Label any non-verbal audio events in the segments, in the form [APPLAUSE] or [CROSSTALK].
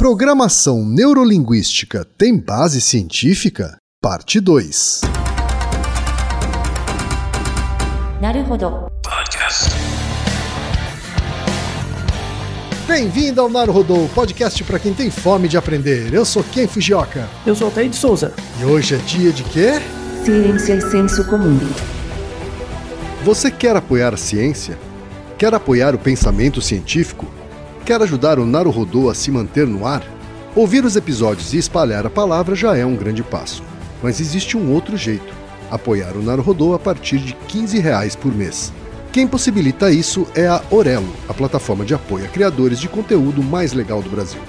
Programação Neurolinguística tem base científica? Parte 2. Podcast. Bem-vindo ao Naruhodô, podcast para quem tem fome de aprender. Eu sou Ken Fujioka. Eu sou Altair Souza. E hoje é dia de quê? Ciência e senso comum. Você quer apoiar a ciência? Quer apoiar o pensamento científico? Quer ajudar o Naruhodô a se manter no ar? Ouvir os episódios e espalhar a palavra já é um grande passo. Mas existe um outro jeito: apoiar o Naruhodô a partir de 15 reais por mês. Quem possibilita isso é a Orelo, a plataforma de apoio a criadores de conteúdo mais legal do Brasil.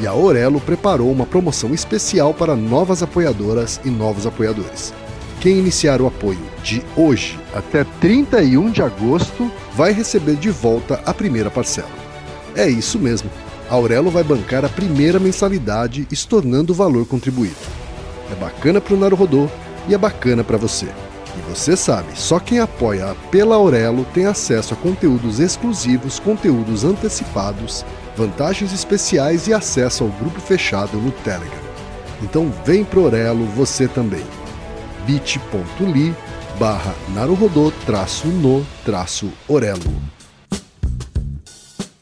E a Orelo preparou uma promoção especial para novas apoiadoras e novos apoiadores. Quem iniciar o apoio de hoje até 31 de agosto vai receber de volta a primeira parcela. É isso mesmo. A Aurelo vai bancar a primeira mensalidade, estornando o valor contribuído. É bacana para o Naruhodô e é bacana para você. E você sabe, só quem apoia pela Aurelo tem acesso a conteúdos exclusivos, conteúdos antecipados, vantagens especiais e acesso ao grupo fechado no Telegram. Então vem pro Aurelo você também. bit.ly barra traço no traço.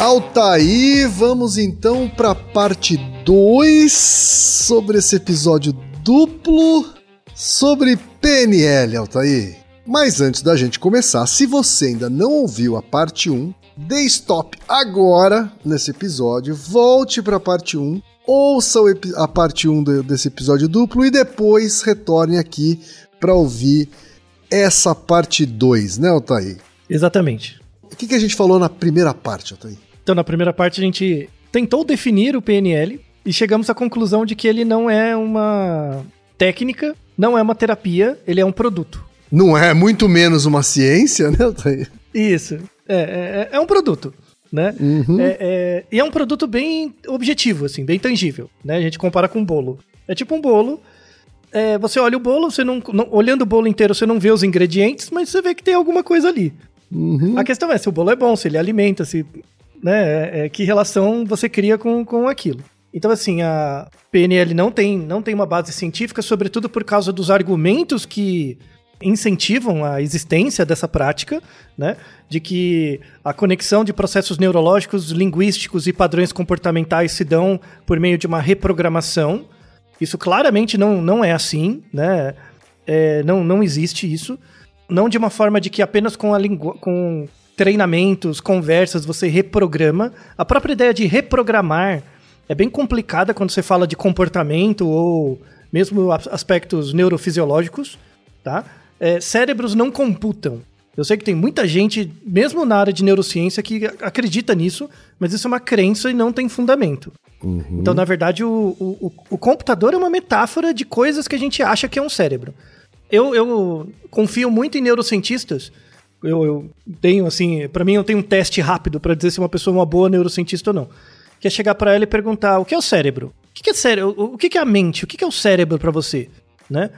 Altaí, vamos então para a parte 2 sobre esse episódio duplo sobre PNL, Altaí. Mas antes da gente começar, se você ainda não ouviu a parte 1, dê stop agora nesse episódio, volte para a parte 1, ouça a parte 1 desse episódio duplo e depois retorne aqui para ouvir essa parte 2, né, Altaí? Exatamente. O que, que a gente falou na primeira parte, Altaí? Então, na primeira parte, a gente tentou definir o PNL e chegamos à conclusão de que ele não é uma técnica, não é uma terapia, ele é um produto. Não é muito menos uma ciência, né, Altair? Isso. É, é, é um produto. Né? Uhum. É, é, e é um produto bem objetivo, assim, bem tangível. Né? A gente compara com um bolo. É tipo um bolo. é, você olha o bolo, você não, não- olhando o bolo inteiro, você não vê os ingredientes, mas você vê que tem alguma coisa ali. Uhum. A questão é se o bolo é bom, se ele alimenta, se, né, é- é, que relação você cria com, com aquilo. Então, assim, a PNL não tem, não tem uma base científica, sobretudo por causa dos argumentos que incentivam a existência dessa prática, né? De que a conexão de processos neurológicos, linguísticos e padrões comportamentais se dão por meio de uma reprogramação. Isso claramente não, não é assim, né? É, não, não existe isso. Não de uma forma de que apenas com, a com treinamentos, conversas, você reprograma. A própria ideia de reprogramar é bem complicada quando você fala de comportamento ou mesmo as- aspectos neurofisiológicos, tá? É, cérebros não computam. Eu sei que tem muita gente, mesmo na área de neurociência, que acredita nisso, mas isso é uma crença e não tem fundamento. Então, na verdade, o, o, o- o computador é uma metáfora de coisas que a gente acha que é um cérebro. Eu, eu confio muito em neurocientistas. Eu, eu tenho, assim, pra mim, eu tenho um teste rápido pra dizer se uma pessoa é uma boa neurocientista ou não. Que é chegar pra ela e perguntar: o que é o cérebro? O que, é cérebro? O que, é a mente? O que, é o cérebro pra você? Né?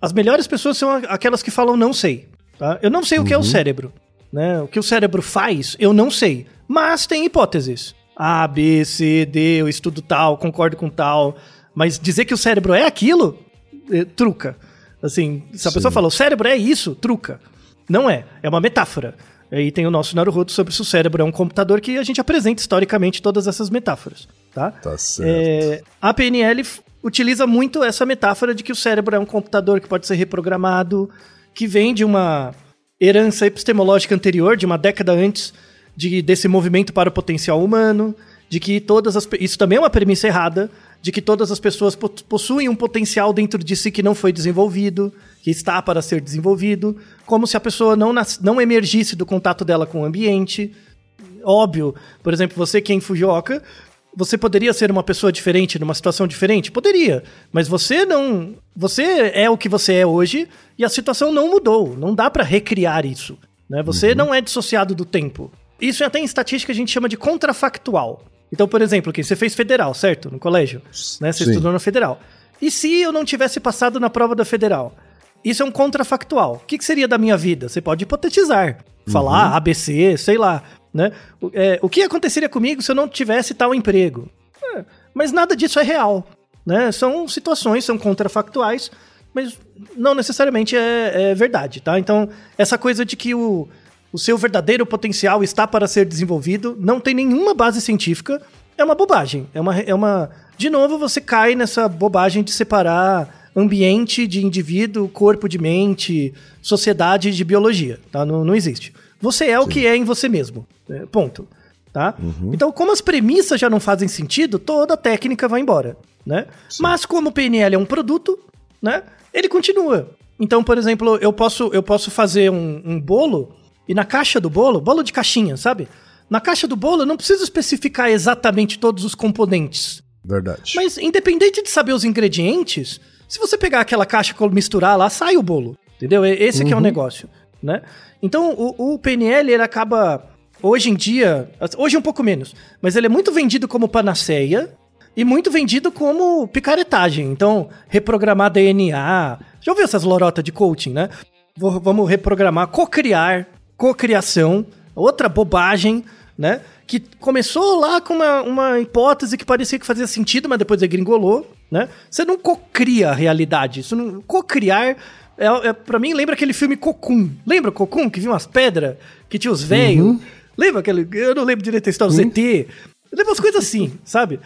As melhores pessoas são aquelas que falam não sei. Tá? Eu não sei o que é o cérebro. Né? O que o cérebro faz, eu não sei. Mas tem hipóteses. A, B, C, D, eu estudo tal, concordo com tal. Mas dizer que o cérebro é aquilo, eh, truca. Assim, se a Sim. pessoa fala, o cérebro é isso, truca. Não é, é uma metáfora. Aí tem o nosso Naruhodo sobre se o cérebro é um computador que a gente apresenta historicamente todas essas metáforas. tá? Tá certo. É, a PNL utiliza muito essa metáfora de que o cérebro é um computador que pode ser reprogramado, que vem de uma herança epistemológica anterior, de uma década antes de, desse movimento para o potencial humano, de que todas as. Isso também é uma premissa errada, de que todas as pessoas po- possuem um potencial dentro de si que não foi desenvolvido, que está para ser desenvolvido, como se a pessoa não, não emergisse do contato dela com o ambiente óbvio. Por exemplo, você que é em Fujioka, você poderia ser uma pessoa diferente numa situação diferente? Poderia. Mas você não. Você é o que você é hoje e a situação não mudou. Não dá pra recriar isso. Né? Você não é dissociado do tempo. Isso até em estatística a gente chama de contrafactual. Então, por exemplo, que você fez federal, certo? No colégio. Né? Você Sim. estudou na federal. E se eu não tivesse passado na prova da federal? Isso é um contrafactual. O que, que seria da minha vida? Você pode hipotetizar. Falar ABC, sei lá. Né? O, é, o que aconteceria comigo se eu não tivesse tal emprego? É, mas nada disso é real. Né? São situações, são contrafactuais, mas não necessariamente é, é verdade. Tá? Então, essa coisa de que o, o seu verdadeiro potencial está para ser desenvolvido não tem nenhuma base científica, é uma bobagem. É uma, é uma. De novo, você cai nessa bobagem de separar ambiente de indivíduo, corpo de mente, sociedade de biologia. Tá? Não, não existe. Você é o que é em você mesmo. É, ponto. Tá? Então, como as premissas já não fazem sentido, toda a técnica vai embora. Né? Mas como o PNL é um produto, né? ele continua. Então, por exemplo, eu posso, eu posso fazer um, um bolo e na caixa do bolo, bolo de caixinha, sabe? Na caixa do bolo eu não preciso especificar exatamente todos os componentes. Verdade. Mas independente de saber os ingredientes, se você pegar aquela caixa e misturar lá, sai o bolo. Entendeu? Esse que é o negócio, né? Então, o, o PNL, ele acaba, hoje em dia, hoje um pouco menos, mas ele é muito vendido como panaceia e muito vendido como picaretagem. Então, reprogramar DNA. Já ouviu essas lorotas de coaching, né? Vou- Vamos reprogramar, cocriar, cocriação, outra bobagem, né? Que começou lá com uma, uma hipótese que parecia que fazia sentido, mas depois degringolou, né? Você não cocria a realidade. Isso não, cocriar, é, é, pra mim, lembra aquele filme Cocum. Lembra Cocum, que vinha umas pedras, que tinha os velhos? Lembra aquele... Eu não lembro direito a história, o ZT. Lembra umas coisas assim, sabe?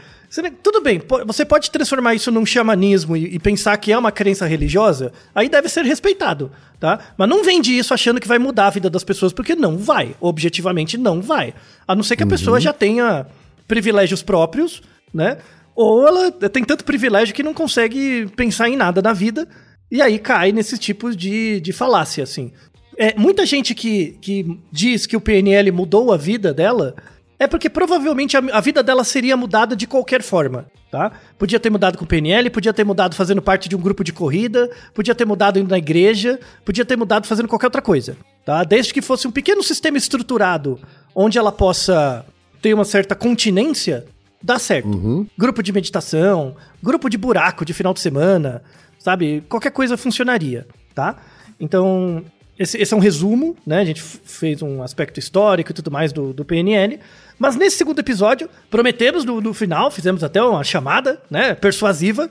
Tudo bem, você pode transformar isso num xamanismo e, e pensar que é uma crença religiosa, aí deve ser respeitado, tá? Mas não vende isso achando que vai mudar a vida das pessoas, porque não vai. Objetivamente não vai. A não ser que a pessoa já tenha privilégios próprios, né? Ou ela tem tanto privilégio que não consegue pensar em nada na vida, e aí cai nesses tipos de, de falácia, assim. É, muita gente que, que diz que o PNL mudou a vida dela é porque provavelmente a, a vida dela seria mudada de qualquer forma, tá? Podia ter mudado com o PNL, podia ter mudado fazendo parte de um grupo de corrida, podia ter mudado indo na igreja, podia ter mudado fazendo qualquer outra coisa, tá? Desde que fosse um pequeno sistema estruturado onde ela possa ter uma certa continência, dá certo. Grupo de meditação, grupo de buraco de final de semana, sabe? Qualquer coisa funcionaria, tá? Então, esse, esse é um resumo, né? A gente fez um aspecto histórico e tudo mais do, do PNL. Mas nesse segundo episódio, prometemos no, no final, fizemos até uma chamada, né? Persuasiva,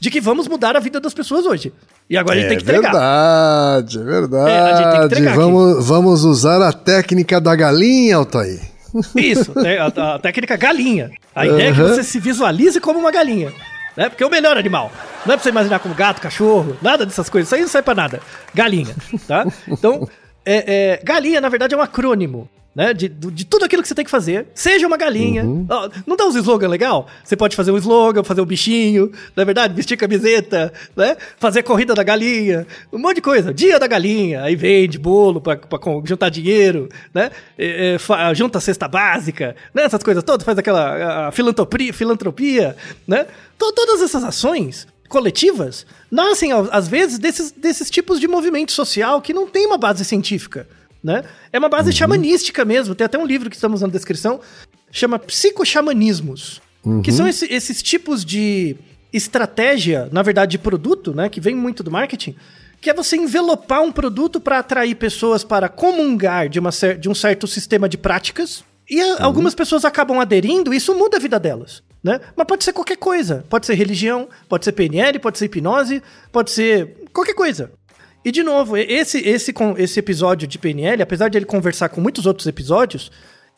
de que vamos mudar a vida das pessoas hoje. E agora a gente é tem que entregar. verdade, é verdade. É, a gente tem que entregar vamos, vamos usar a técnica da galinha, Altair. Isso, né, a, a técnica galinha. A ideia é que Uhum. você se visualize como uma galinha. Né? Porque é o melhor animal. Não é pra você imaginar como gato, cachorro, nada dessas coisas. Isso aí não sai pra nada. Galinha, tá? Então, é, é, galinha, na verdade, é um acrônimo. Né? De, de tudo aquilo que você tem que fazer. Seja uma galinha. Ó, não dá uns slogan legal? Você pode fazer um slogan, fazer um bichinho, na verdade, vestir camiseta, né? Fazer corrida da galinha, um monte de coisa. Dia da galinha, aí vende bolo pra, pra juntar dinheiro, né? É, é, junta a cesta básica, né? Essas coisas todas, faz aquela filantropia, filantropia, né? To- todas essas ações coletivas nascem, às vezes, desses, desses tipos de movimento social que não tem uma base científica, né? É uma base xamanística mesmo. Tem até um livro que estamos na descrição, chama Psicoxamanismos, que são esse- esses tipos de estratégia, na verdade, de produto, né? Que vem muito do marketing, que é você envelopar um produto para atrair pessoas para comungar de, uma de um certo sistema de práticas. E a- algumas pessoas acabam aderindo e isso muda a vida delas. Né? Mas pode ser qualquer coisa. Pode ser religião, pode ser PNL, pode ser hipnose, pode ser qualquer coisa. E de novo, esse, esse, esse episódio de PNL, apesar de ele conversar com muitos outros episódios,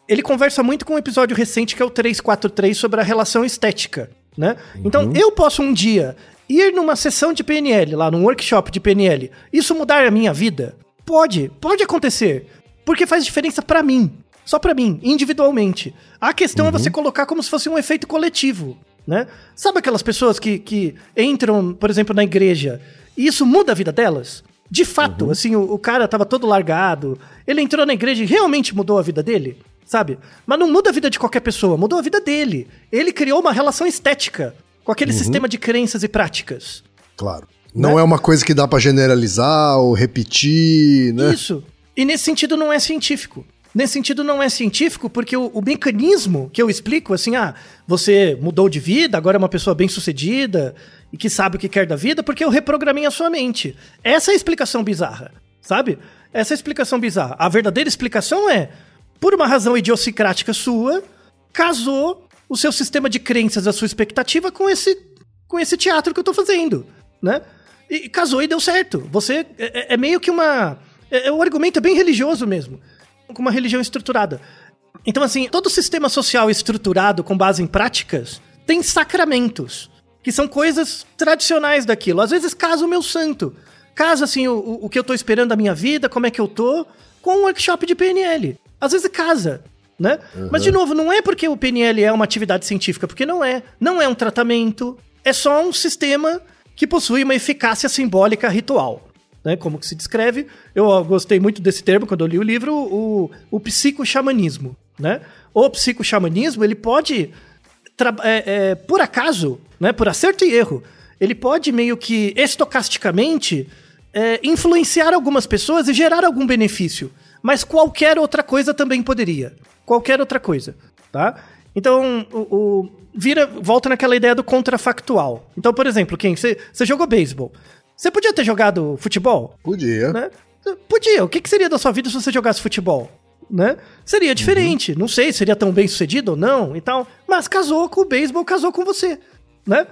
ele conversa muito com um episódio recente que é o 343 sobre a relação estética, né? Então, eu posso um dia ir numa sessão de PNL, lá num workshop de PNL, isso mudar a minha vida? Pode, pode acontecer, porque faz diferença pra mim, só pra mim, individualmente. A questão é você colocar como se fosse um efeito coletivo, né? Sabe aquelas pessoas que, que entram, por exemplo, na igreja e isso muda a vida delas? De fato, assim, o, o cara tava todo largado, ele entrou na igreja e realmente mudou a vida dele? Sabe? Mas não muda a vida de qualquer pessoa, mudou a vida dele. Ele criou uma relação estética com aquele sistema de crenças e práticas. Claro. Não é uma coisa que dá pra generalizar ou repetir, né? Isso. E nesse sentido não é científico. Nesse sentido não é científico porque o, o mecanismo que eu explico, assim, ah, você mudou de vida, agora é uma pessoa bem-sucedida e que sabe o que quer da vida porque eu reprogramei a sua mente. Essa é a explicação bizarra, sabe? Essa é a explicação bizarra. A verdadeira explicação é, por uma razão idiosincrática sua, casou o seu sistema de crenças, a sua expectativa com esse, com esse teatro que eu tô fazendo, né? E casou e deu certo. Você é, é- é meio que uma. É, é- o argumento é bem religioso mesmo. Com uma religião estruturada. Então, assim, todo sistema social estruturado com base em práticas tem sacramentos, que são coisas tradicionais daquilo. Às vezes casa o meu santo. Casa, assim, o, o- que eu tô esperando da minha vida, como é que eu tô, com um workshop de PNL. Às vezes casa, né? Mas, de novo, não é porque o PNL é uma atividade científica, porque não é. Não é um tratamento. É só um sistema que possui uma eficácia simbólica ritual. Né, como que se descreve, eu gostei muito desse termo quando eu li o livro, o, o psicoxamanismo, né? O psicoxamanismo, ele pode, é, é, por acaso, né, por acerto e erro, ele pode meio que estocasticamente é, influenciar algumas pessoas e gerar algum benefício, mas qualquer outra coisa também poderia, qualquer outra coisa, tá? Então, o, o- vira, volta naquela ideia do contrafactual. Então, por exemplo, quem você jogou beisebol, você podia ter jogado futebol, Podia. né? Podia. O que, que seria da sua vida se você jogasse futebol? Né? Seria diferente. Não sei, seria tão bem sucedido ou não e tal. Mas casou com o beisebol, casou com você. Né?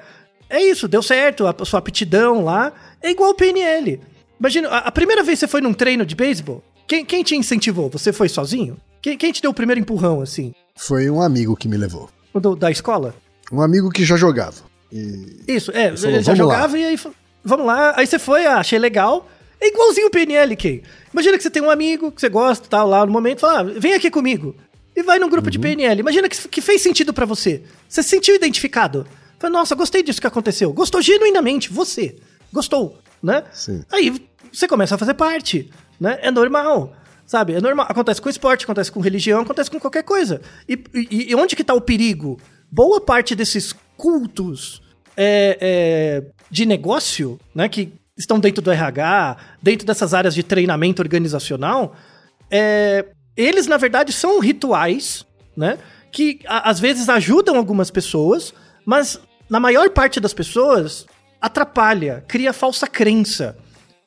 É isso, deu certo. A sua aptidão lá é igual o PNL. Imagina, a, a primeira vez que você foi num treino de beisebol, quem, quem te incentivou? Você foi sozinho? Quem, quem te deu o primeiro empurrão, assim? Foi um amigo que me levou. O do- da escola? Um amigo que já jogava. E Isso, é, falou, já "Vamos jogava e aí, vamos lá, aí você foi, ah, achei legal. É igualzinho o PNL, Kay. Imagina que você tem um amigo que você gosta, tal, lá no momento, fala, ah, vem aqui comigo. E vai num grupo de PNL. Imagina que, que fez sentido pra você. Você se sentiu identificado. Fala, nossa, gostei disso que aconteceu. Gostou genuinamente, você. Gostou, né? Sim. Aí você começa a fazer parte, né? É normal, sabe? É normal. Acontece com esporte, acontece com religião, acontece com qualquer coisa. E, e- e onde que tá o perigo? Boa parte desses cultos é, é, de negócio, né? Que estão dentro do RH, dentro dessas áreas de treinamento organizacional, é, eles, na verdade, são rituais, né? Que a- às vezes ajudam algumas pessoas, mas na maior parte das pessoas atrapalha, cria falsa crença.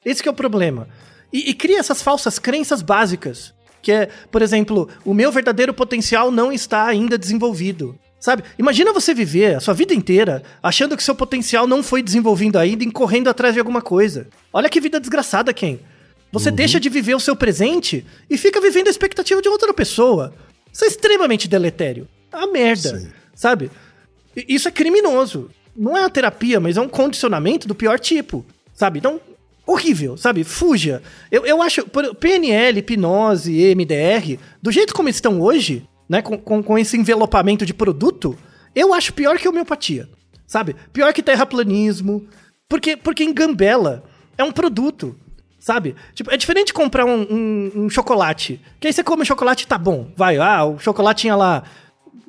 Esse é o problema. E, e cria essas falsas crenças básicas. Que é, por exemplo, o meu verdadeiro potencial não está ainda desenvolvido. Sabe? Imagina você viver a sua vida inteira achando que seu potencial não foi desenvolvido ainda e correndo atrás de alguma coisa. Olha que vida desgraçada, Ken. Você deixa de viver o seu presente e fica vivendo a expectativa de outra pessoa. Isso é extremamente deletério. É uma merda, Sim. sabe? Isso é criminoso. Não é uma terapia, mas é um condicionamento do pior tipo, sabe? Então, horrível, sabe? Fuja. Eu, eu acho, PNL, hipnose, EMDR, do jeito como estão hoje, né, com, com, com esse envelopamento de produto, eu acho pior que homeopatia, sabe? Pior que terraplanismo, porque, porque engambela. É um produto, sabe? Tipo, é diferente de comprar um, um- um chocolate, que aí você come o chocolate e tá bom, vai, ah, o chocolate tinha lá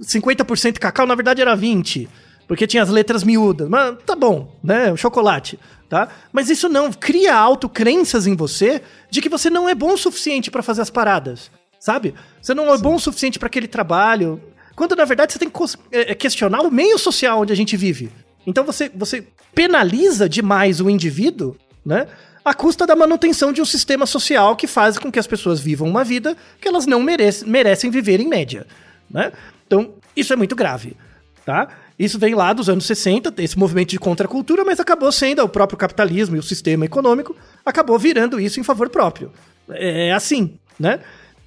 50% cacau, na verdade era 20%, porque tinha as letras miúdas. Mas tá bom, né? O chocolate, tá? Mas isso não, cria autocrenças em você de que você não é bom o suficiente pra fazer as paradas, sabe? Você não é bom o suficiente pra aquele trabalho. Quando na verdade você tem que é, é, questionar o meio social onde a gente vive. Então você, você penaliza demais o indivíduo, né? À custa da manutenção de um sistema social que faz com que as pessoas vivam uma vida que elas não merecem, merecem viver em média, né? Então, isso é muito grave, tá? Isso vem lá dos anos 60, esse movimento de contracultura, mas acabou sendo o próprio capitalismo e o sistema econômico acabou virando isso em favor próprio. É assim, né?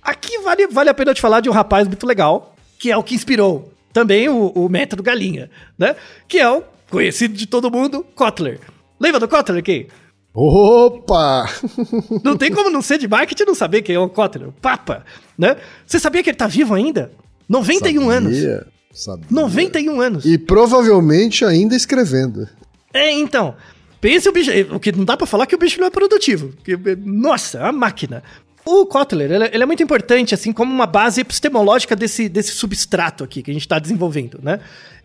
Aqui vale, vale a pena te falar de um rapaz muito legal, que é o que inspirou também o, o método galinha, né? Que é o conhecido de todo mundo, Kotler. Lembra do Kotler aqui? Opa! [LAUGHS] Não tem como não ser de marketing e não saber quem é o Kotler, o Papa, né? Você sabia que ele tá vivo ainda? 91 Sabia, anos. Sabia. 91 anos. E provavelmente ainda escrevendo. É, então. Pense o bicho. O que não dá pra falar que o bicho não é produtivo. Que, nossa, é uma máquina. O Kotler, ele, é- ele é muito importante, assim, como uma base epistemológica desse, desse substrato aqui que a gente está desenvolvendo, né?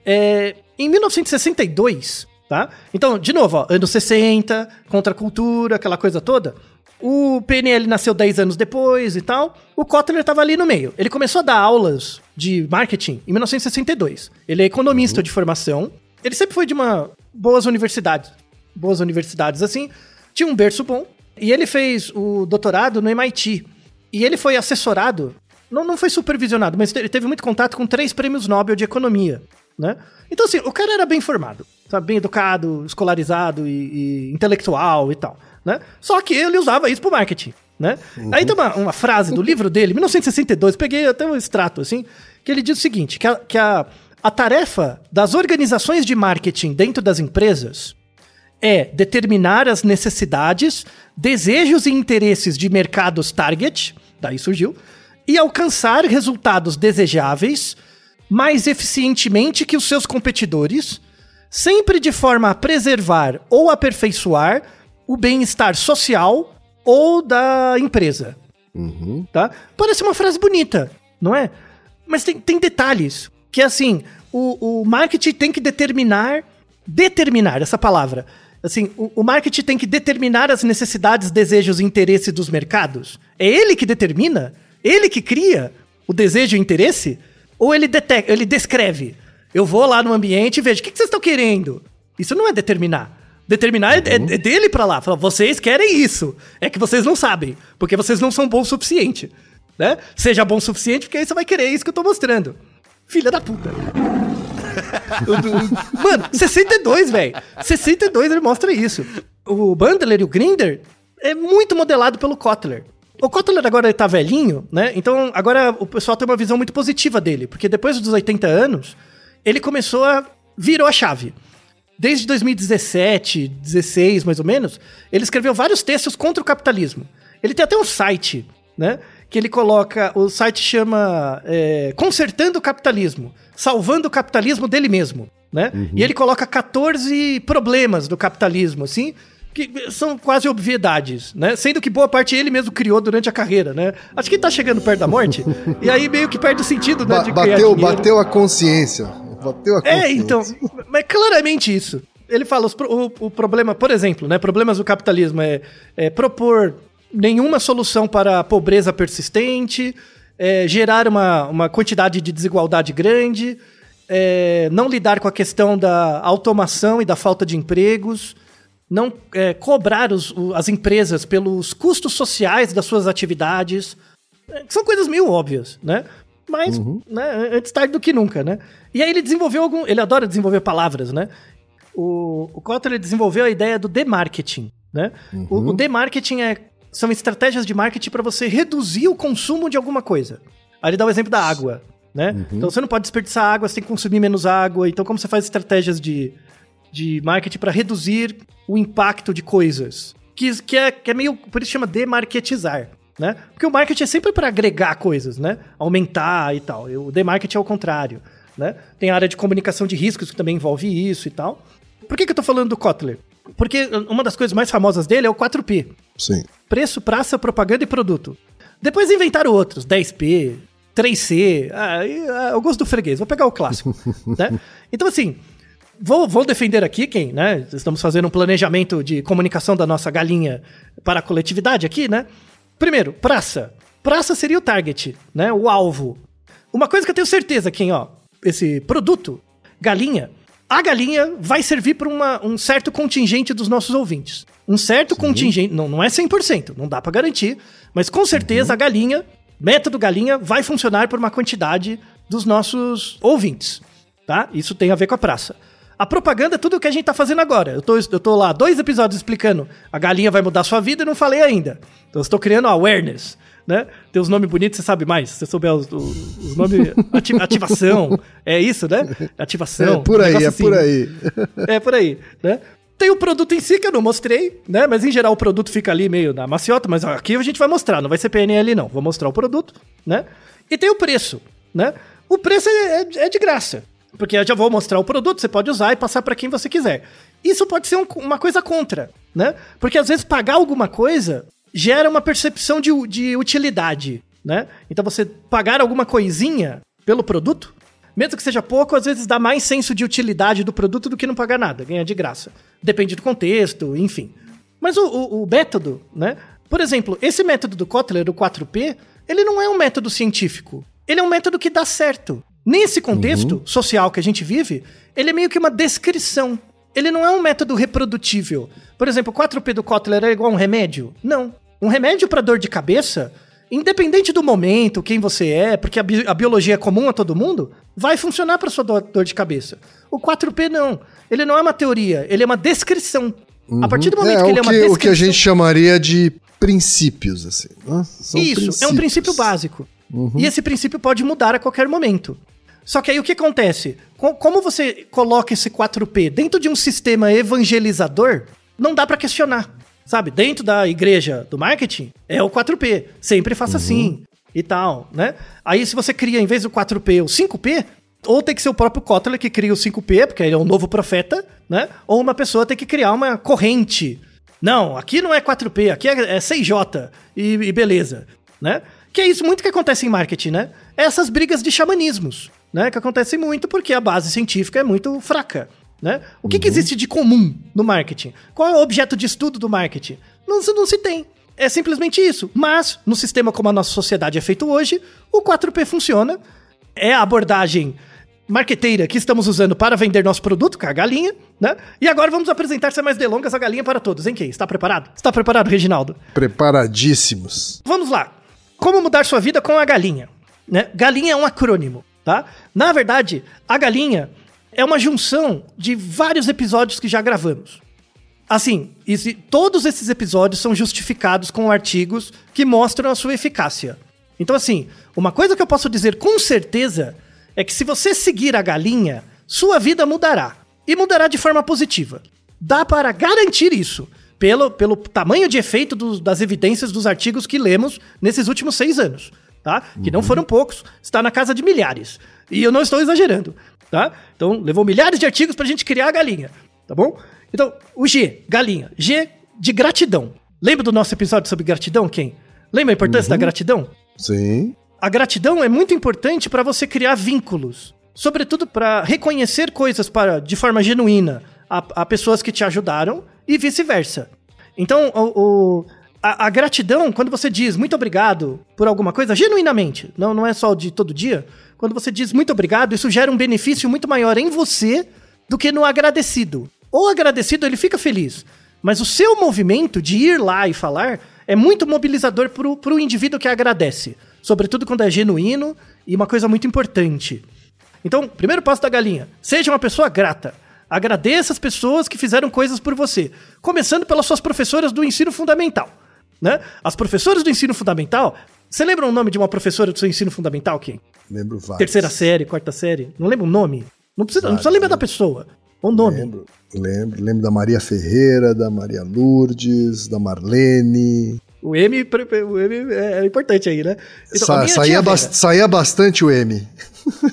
É, em 1962, tá? Então, de novo, ó, anos 60, contracultura, aquela coisa toda. O PNL nasceu 10 anos depois e tal. O Kotler estava ali no meio. Ele começou a dar aulas de marketing em 1962. Ele é economista de formação. Ele sempre foi de uma boas universidades. Boas universidades assim. Tinha um berço bom. E ele fez o doutorado no MIT. E ele foi assessorado, não, não foi supervisionado, mas ele teve muito contato com três prêmios Nobel de economia, né? Então, assim, o cara era bem formado, sabe? Bem educado, escolarizado e, e intelectual e tal, né? Só que ele usava isso pro marketing, né? Aí tem uma, uma frase do livro dele, 1962, peguei até um extrato, assim, que ele diz o seguinte, que a, que a, a tarefa das organizações de marketing dentro das empresas é determinar as necessidades, desejos e interesses de mercados target, daí surgiu, e alcançar resultados desejáveis mais eficientemente que os seus competidores, sempre de forma a preservar ou aperfeiçoar o bem-estar social ou da empresa. Tá? Parece uma frase bonita, não é? Mas tem, tem detalhes. Que assim, o, o marketing tem que determinar. Determinar, essa palavra. Assim, o, o marketing tem que determinar as necessidades, desejos e interesses dos mercados. É ele que determina? Ele que cria o desejo e o interesse? Ou ele, detecta, ele descreve? Eu vou lá no ambiente e vejo, o que, que vocês estão querendo? Isso não é determinar. Determinar é, é- é dele pra lá. Fala, vocês querem isso. É que vocês não sabem. Porque vocês não são bons o suficiente. Né? Seja bom o suficiente, porque aí você vai querer isso que eu tô mostrando. Filha da puta. Mano, 62, velho. 62 ele mostra isso. O Bandler e o Grinder é muito modelado pelo Kotler. O Kotler agora ele tá velhinho, né? Então agora o pessoal tem uma visão muito positiva dele, porque depois dos 80 anos, ele começou a virou a chave. Desde 2017, 16 mais ou menos, ele escreveu vários textos contra o capitalismo. Ele tem até um site, né? Que ele coloca. O site chama é, Consertando o Capitalismo, salvando o capitalismo dele mesmo, né? E ele coloca 14 problemas do capitalismo, assim, que são quase obviedades, né? Sendo que boa parte ele mesmo criou durante a carreira, né? Acho que ele tá chegando perto da morte, e aí meio que perde o sentido, né? Ba- de criar bateu, bateu a consciência. Bateu a consciência. É, então, mas claramente isso. Ele fala, os o, o problema, por exemplo, né, problemas do capitalismo é, é propor nenhuma solução para a pobreza persistente, é, gerar uma, uma quantidade de desigualdade grande, é, não lidar com a questão da automação e da falta de empregos, não é, cobrar os- o- as empresas pelos custos sociais das suas atividades. É, São coisas meio óbvias, né? Mas, né, antes tarde do que nunca, né? E aí ele desenvolveu algum. Ele adora desenvolver palavras, né? O, o Kotler desenvolveu a ideia do demarketing, né? O, o demarketing é, são estratégias de marketing para você reduzir o consumo de alguma coisa. Aí ele dá o exemplo da água, né? Então você não pode desperdiçar água, você tem que consumir menos água. Então como você faz estratégias de, de marketing para reduzir o impacto de coisas? Que, que, é, que é meio. Por isso chama demarketizar. Né? Porque o marketing é sempre para agregar coisas, né? Aumentar e tal. O demarketing é o contrário. Né? Tem a área de comunicação de riscos que também envolve isso e tal. Por que, que eu tô falando do Kotler? Porque uma das coisas mais famosas dele é o 4P. Sim. Preço, praça, propaganda e produto. Depois inventaram outros, 10P, 3C, ah, e, ah, eu gosto do freguês, vou pegar o clássico. [LAUGHS] né? Então, assim, vou, vou defender aqui quem, né? Estamos fazendo um planejamento de comunicação da nossa galinha para a coletividade aqui, né? Primeiro, praça. Praça seria o target, né? O alvo. Uma coisa que eu tenho certeza, quem, ó, esse produto, galinha, a galinha vai servir para um certo contingente dos nossos ouvintes. Um certo contingente, não, não é 100%, não dá para garantir, mas com certeza a galinha, método galinha, vai funcionar por uma quantidade dos nossos ouvintes, tá? Isso tem a ver com a praça. A propaganda é tudo o que a gente tá fazendo agora. Eu tô, eu tô lá dois episódios explicando a galinha vai mudar sua vida e não falei ainda. Então eu estou criando awareness, né? Tem os nomes bonitos, você sabe mais. Se você souber os, os, os nomes. [LAUGHS] ati- ativação. É isso, né? Ativação. É por aí, é assim, por aí. É por aí, né? Tem o produto em si que eu não mostrei, né? Mas em geral o produto fica ali meio na maciota, mas aqui a gente vai mostrar, não vai ser PNL não. Vou mostrar o produto, né? E tem o preço, né? O preço é, é- é de graça. Porque eu já vou mostrar o produto, você pode usar e passar para quem você quiser. Isso pode ser um- uma coisa contra, né? Porque às vezes pagar alguma coisa gera uma percepção de, de utilidade, né? Então você pagar alguma coisinha pelo produto, mesmo que seja pouco, às vezes dá mais senso de utilidade do produto do que não pagar nada, ganhar de graça. Depende do contexto, enfim. Mas o, o- o método, né? Por exemplo, esse método do Kotler, do 4P, ele não é um método científico. Ele é um método que dá certo. Nesse contexto social que a gente vive, ele é meio que uma descrição. Ele não é um método reprodutível. Por exemplo, o 4P do Kotler é igual a um remédio? Não. Um remédio para dor de cabeça, independente do momento, quem você é, porque a, bi- a biologia é comum a todo mundo, vai funcionar para sua dor, dor de cabeça. O 4P não. Ele não é uma teoria, ele é uma descrição. A partir do momento É, que ele é uma que, descrição. o que a gente chamaria de princípios, assim. né? Isso, é um princípio princípios. básico. E esse princípio pode mudar a qualquer momento. Só que aí o que acontece? Co- Como você coloca esse 4P dentro de um sistema evangelizador, não dá pra questionar. Sabe? Dentro da igreja do marketing, é o 4P. Sempre faça assim e tal, né? Aí se você cria, em vez do 4P, o 5P, ou tem que ser o próprio Kotler que cria o 5P, porque ele é um novo profeta, né? Ou uma pessoa tem que criar uma corrente. Não, aqui não é 4P, aqui é, é 6J e, e beleza, né? Que é isso muito que acontece em marketing, né? Essas brigas de xamanismos, né? Que acontecem muito porque a base científica é muito fraca, né? O que, que existe de comum no marketing? Qual é o objeto de estudo do marketing? Não, se- não se tem. É simplesmente isso. Mas, no sistema como a nossa sociedade é feito hoje, o 4P funciona. É a abordagem marqueteira que estamos usando para vender nosso produto, que é a galinha, né? E agora vamos apresentar, sem mais delongas, a galinha para todos, hein, Kay? Está preparado? Está preparado, Reginaldo? Preparadíssimos. Vamos lá. Como mudar sua vida com a galinha? Né? Galinha é um acrônimo, tá? Na verdade, a galinha é uma junção de vários episódios que já gravamos. Assim, esse- todos esses episódios são justificados com artigos que mostram a sua eficácia. Então, assim, uma coisa que eu posso dizer com certeza é que se você seguir a galinha, sua vida mudará. E mudará de forma positiva. Dá para garantir isso, pelo, pelo tamanho de efeito dos- das evidências dos artigos que lemos nesses últimos seis anos. Tá? Que não foram poucos, está na casa de milhares. E eu não estou exagerando. Tá? Então, levou milhares de artigos pra gente criar a galinha. Tá bom? Então, o G, galinha. G de gratidão. Lembra do nosso episódio sobre gratidão, quem? Lembra a importância da gratidão? Sim. A gratidão é muito importante para você criar vínculos, sobretudo para reconhecer coisas para, de forma genuína a, a pessoas que te ajudaram e vice-versa. Então, o, o- a, a gratidão, quando você diz muito obrigado por alguma coisa, genuinamente, não, não é só de todo dia, quando você diz muito obrigado, isso gera um benefício muito maior em você do que no agradecido. O agradecido, ele fica feliz, mas o seu movimento de ir lá e falar é muito mobilizador pro, pro indivíduo que agradece. Sobretudo quando é genuíno e uma coisa muito importante. Então, primeiro passo da galinha: seja uma pessoa grata. Agradeça as pessoas que fizeram coisas por você. Começando pelas suas professoras do ensino fundamental. Né? As professoras do ensino fundamental. Você lembra o nome de uma professora do seu ensino fundamental, quem? Lembro vários. Terceira série, quarta série? Não lembra o nome? Não precisa, não precisa lembrar da pessoa. O nome. Lembro, lembro. Lembro da Maria Ferreira, da Maria Lourdes, da Marlene. O M, o M é é importante aí, né? Então, Sa- saía, Vera- saía bastante o M.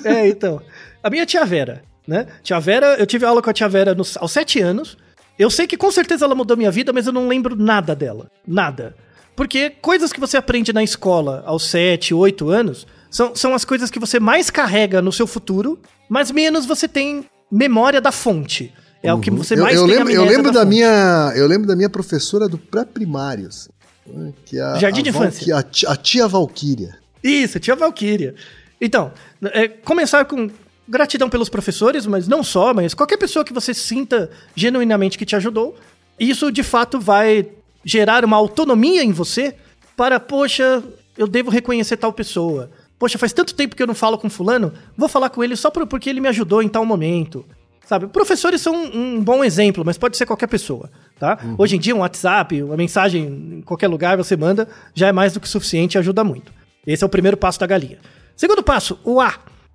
É, então. A minha tia Vera, né? Tia Vera, eu tive aula com a tia Vera nos- aos sete anos. Eu sei que com certeza ela mudou minha vida, mas eu não lembro nada dela. Nada. Porque coisas que você aprende na escola aos sete, oito anos são, são as coisas que você mais carrega no seu futuro, mas menos você tem memória da fonte. É o que você eu, mais eu tem lembro, eu lembro da da minha, eu lembro da minha professora do pré-primário, assim, né, que é a, Jardim a de infância. Valqui- a, a tia Valquíria. Isso, tia Valkyria. Então, é, começar com gratidão pelos professores, mas não só, mas qualquer pessoa que você sinta genuinamente que te ajudou. Isso de fato vai gerar uma autonomia em você para, poxa, eu devo reconhecer tal pessoa. Poxa, faz tanto tempo que eu não falo com fulano, vou falar com ele só por- porque ele me ajudou em tal momento. Sabe, professores são um, um bom exemplo, mas pode ser qualquer pessoa. Tá? Hoje em dia, um WhatsApp, uma mensagem em qualquer lugar você manda, já é mais do que suficiente e ajuda muito. Esse é o primeiro passo da galinha. Segundo passo, o A.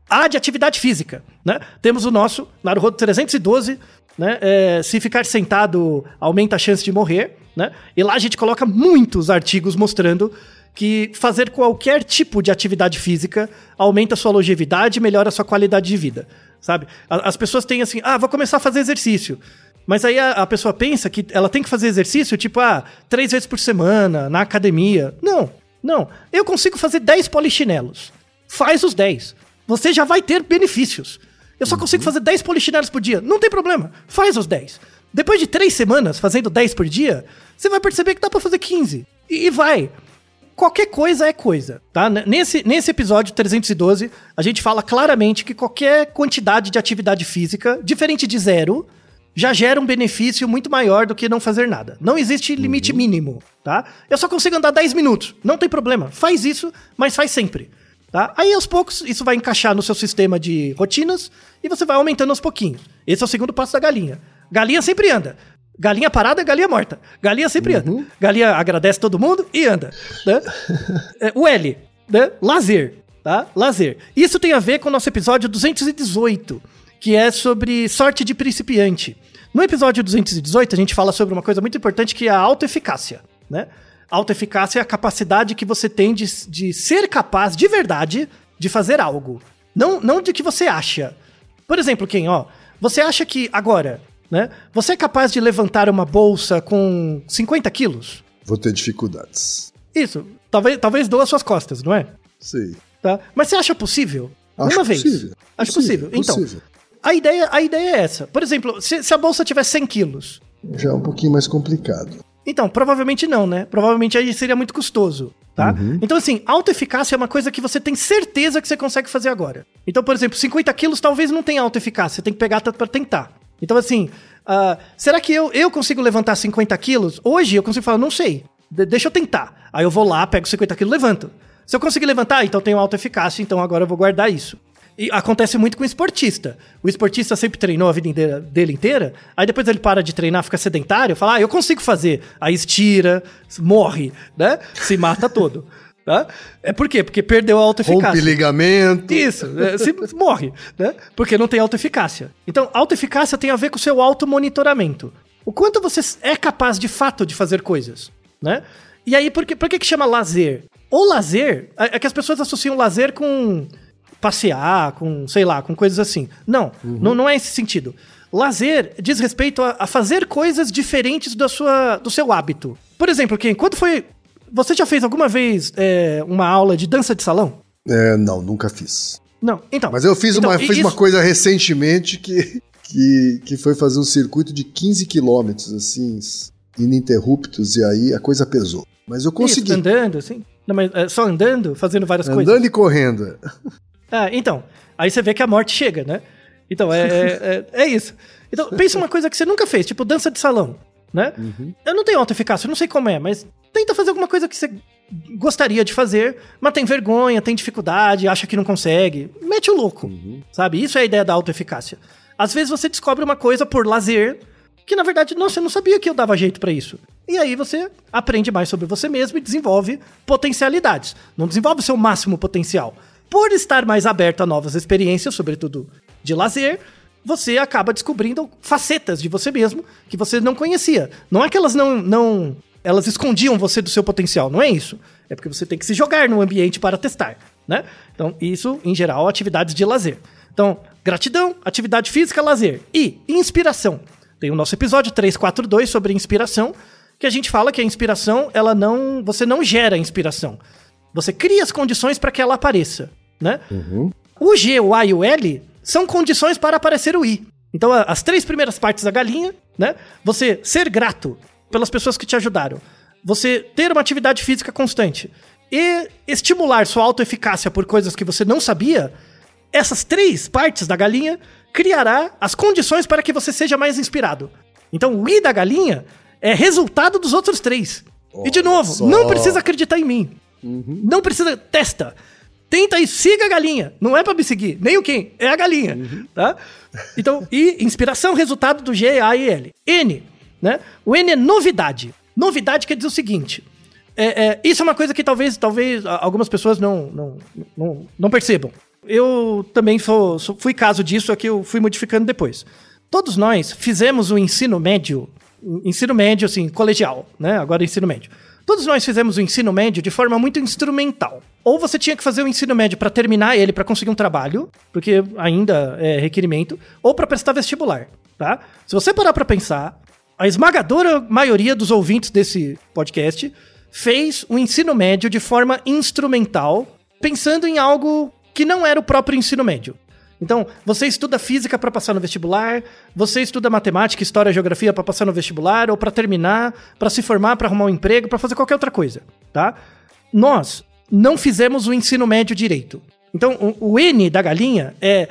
A de atividade física. Né? Temos o nosso Naruhodo 312, né? É, se ficar sentado aumenta a chance de morrer. Né? E lá a gente coloca muitos artigos mostrando que fazer qualquer tipo de atividade física aumenta a sua longevidade e melhora a sua qualidade de vida, sabe? As pessoas têm assim, ah, vou começar a fazer exercício. Mas aí a, a pessoa pensa que ela tem que fazer exercício, tipo, ah, três vezes por semana, na academia. Não, não. Eu consigo fazer 10 polichinelos. Faz os 10. Você já vai ter benefícios. Eu só consigo fazer 10 polichinelos por dia. Não tem problema. Faz os 10. Depois de três semanas fazendo 10 por dia, você vai perceber que dá pra fazer 15. E, e vai qualquer coisa é coisa, tá? Nesse, nesse episódio 312, a gente fala claramente que qualquer quantidade de atividade física, diferente de zero, já gera um benefício muito maior do que não fazer nada. Não existe limite mínimo, tá? Eu só consigo andar 10 minutos, não tem problema. Faz isso, mas faz sempre. Tá? Aí aos poucos isso vai encaixar no seu sistema de rotinas e você vai aumentando aos pouquinhos. Esse é o segundo passo da galinha. Galinha sempre anda. Galinha parada galinha morta. Galinha sempre anda. Galinha agradece todo mundo e anda. né? É, o L, né? Lazer, tá? Lazer. Isso tem a ver com o nosso episódio 218, que é sobre sorte de principiante. No episódio 218, a gente fala sobre uma coisa muito importante que é a autoeficácia, né? Autoeficácia é a capacidade que você tem de, de ser capaz, de verdade, de fazer algo. Não, não de que você acha. Por exemplo, quem, ó, você acha que agora, né? Você é capaz de levantar uma bolsa com 50 quilos? Vou ter dificuldades. Isso. Talvez, talvez doa suas costas, não é? Sei. Tá? Mas você acha possível? Acho Uma vez. possível. Acho possível. Então, possível. a ideia, a ideia é essa. Por exemplo, se, se a bolsa tiver 100 quilos, Já é um pouquinho mais complicado. então, provavelmente não, né? Provavelmente aí seria muito custoso, tá? Então, assim, autoeficácia é uma coisa que você tem certeza que você consegue fazer agora. Então, por exemplo, 50 quilos talvez não tenha autoeficácia, você tem que pegar pra tentar. Então, assim, ah, será que eu, eu consigo levantar 50 quilos? Hoje eu consigo falar, não sei, de- deixa eu tentar. Aí eu vou lá, pego 50 quilos levanto. Se eu conseguir levantar, então eu tenho autoeficácia, então agora eu vou guardar isso. E acontece muito com o esportista. O esportista sempre treinou a vida inteira- dele inteira, aí depois ele para de treinar, fica sedentário, fala, ah, eu consigo fazer. Aí estira, morre, né? Se mata todo. [LAUGHS] Tá? É por quê? Porque perdeu a Rompe autoeficácia. ligamento. Isso, é, se morre, né? Porque não tem autoeficácia. Então, autoeficácia tem a ver com o seu automonitoramento. O quanto você é capaz de fato de fazer coisas, né? E aí, por que, por que, que chama lazer? O lazer, é é que as pessoas associam lazer com passear, com, sei lá, com coisas assim. Não, não, não é esse sentido. Lazer diz respeito a, a fazer coisas diferentes da sua, do seu hábito. Por exemplo, quem, quando foi... Você já fez alguma vez é, uma aula de dança de salão? É, não, nunca fiz. Não, então. Mas eu fiz, então, uma, fiz uma isso- coisa recentemente que, que, que foi fazer um circuito de 15 quilômetros, assim, ininterruptos, e aí a coisa pesou. Mas eu consegui. Isso, andando, assim. Não, mas é, só andando, fazendo várias coisas. Andando e correndo. Ah, então. Aí você vê que a morte chega, né? Então, é, é, é, é isso. Então, pensa uma coisa que você nunca fez, tipo dança de salão, né? Eu não tenho autoeficácia, eu não sei como é, mas tenta fazer alguma coisa que você gostaria de fazer, mas tem vergonha, tem dificuldade, acha que não consegue. Mete o louco, sabe? Isso é a ideia da autoeficácia. Às vezes você descobre uma coisa por lazer, que na verdade, não, você não sabia que eu dava jeito pra isso. E aí você aprende mais sobre você mesmo e desenvolve potencialidades. Não desenvolve o seu máximo potencial. Por estar mais aberto a novas experiências, sobretudo de lazer, você acaba descobrindo facetas de você mesmo que você não conhecia. Não é que elas não, não elas escondiam você do seu potencial, não é isso. É porque você tem que se jogar no ambiente para testar, né? Então, isso, em geral, atividades de lazer. Então, gratidão, atividade física, lazer. E inspiração. Tem o nosso episódio 342 sobre inspiração, que a gente fala que a inspiração, ela não. Você não gera inspiração. Você cria as condições para que ela apareça, né? O G, o A e o L são condições para aparecer o I. Então, as três primeiras partes da galinha, né? Você ser grato pelas pessoas que te ajudaram. Você ter uma atividade física constante. E estimular sua autoeficácia por coisas que você não sabia. Essas três partes da galinha criará as condições para que você seja mais inspirado. Então, o I da galinha é resultado dos outros três. e de novo, só. não precisa acreditar em mim. Não precisa. Testa. Tenta e siga a galinha. Não é pra me seguir. Nem o quem. É a galinha. Tá? Então, e inspiração, resultado do G, A e L. N. né? O N é novidade. Novidade quer dizer o seguinte: é, é, isso é uma coisa que talvez, talvez algumas pessoas não, não, não, não percebam. Eu também sou, sou, fui caso disso, aqui eu fui modificando depois. Todos nós fizemos o ensino médio, ensino médio, assim, colegial, né? Agora ensino médio. Todos nós fizemos o ensino médio de forma muito instrumental. Ou você tinha que fazer o ensino médio para terminar ele, para conseguir um trabalho, porque ainda é requerimento, ou para prestar vestibular, tá? Se você parar para pensar, a esmagadora maioria dos ouvintes desse podcast fez o ensino médio de forma instrumental, pensando em algo que não era o próprio ensino médio. Então, você estuda física para passar no vestibular, você estuda matemática, história, geografia para passar no vestibular ou para terminar, para se formar, para arrumar um emprego, para fazer qualquer outra coisa, tá? Nós não fizemos o ensino médio direito. Então, o, o N da galinha é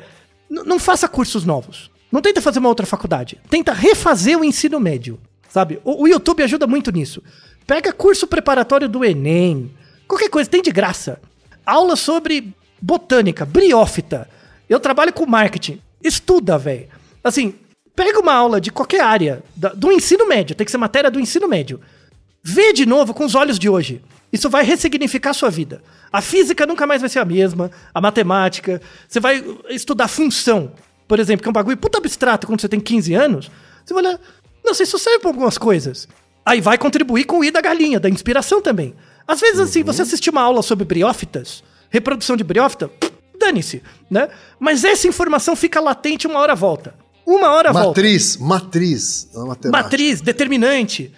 não faça cursos novos. Não tenta fazer uma outra faculdade. Tenta refazer o ensino médio, sabe? O, o YouTube ajuda muito nisso. Pega curso preparatório do Enem, qualquer coisa, tem de graça. Aula sobre botânica, briófita, eu trabalho com marketing. Estuda, velho. Assim, pega uma aula de qualquer área, do ensino médio, tem que ser matéria do ensino médio. Vê de novo com os olhos de hoje. Isso vai ressignificar a sua vida. A física nunca mais vai ser a mesma, a matemática. Você vai estudar função, por exemplo, que é um bagulho puta abstrato quando você tem 15 anos. Você vai olhar, não sei, isso serve pra algumas coisas. Aí vai contribuir com o I da galinha, da inspiração também. Às vezes, assim, você assistir uma aula sobre briófitas, reprodução de briófita, dane-se, né? Mas essa informação fica latente uma hora volta. Uma hora matriz, volta. Matriz, matriz. Matriz, determinante.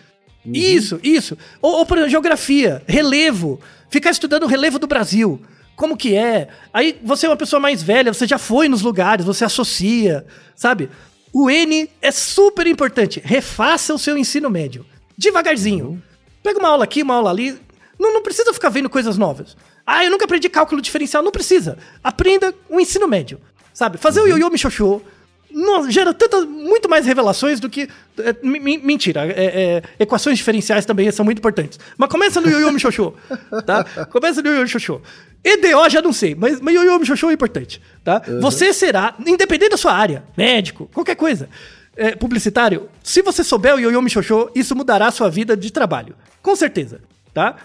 Uhum. Isso, isso. Ou, ou, por exemplo, geografia, relevo. Ficar estudando o relevo do Brasil. Como que é? Aí você é uma pessoa mais velha, você já foi nos lugares, você associa, sabe? O N é super importante. Refaça o seu ensino médio. Devagarzinho. Uhum. Pega uma aula aqui, uma aula ali. Não, não precisa ficar vendo coisas novas. Ah, eu nunca aprendi cálculo diferencial. Não precisa. Aprenda o ensino médio. Sabe? Fazer uhum. o ioiô michoxô não, gera tanta, muito mais revelações do que. É, mentira, é, é, equações diferenciais também são muito importantes. Mas começa no ioiô michoxô, tá? Começa no ioiô michoxô. EDO já não sei, mas, mas ioiô michoxô é importante, tá? Uhum. Você será, independente da sua área, médico, qualquer coisa, é, publicitário, se você souber o ioiô michoxô, isso mudará a sua vida de trabalho. Com certeza, tá?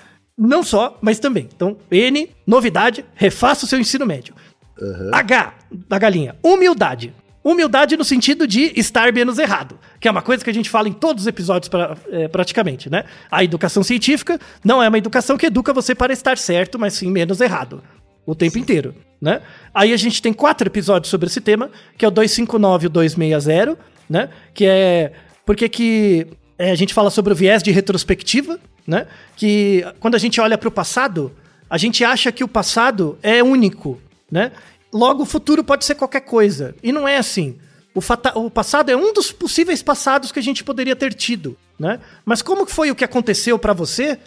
Não só, mas também. Então, N, novidade, refaça o seu ensino médio. Uhum. H, da galinha, humildade. Humildade no sentido de estar menos errado, que é uma coisa que a gente fala em todos os episódios pra, é, praticamente, né? A educação científica não é uma educação que educa você para estar certo, mas sim menos errado. O tempo sim. inteiro, né? Aí a gente tem quatro episódios sobre esse tema, que é o 259 e o 260, né? Que é porque que é, a gente fala sobre o viés de retrospectiva, né? Que quando a gente olha para o passado, a gente acha que o passado é único, né? Logo, o futuro pode ser qualquer coisa. E não é assim. O, o, passado é um dos possíveis passados que a gente poderia ter tido, né? Mas como foi o que aconteceu para você?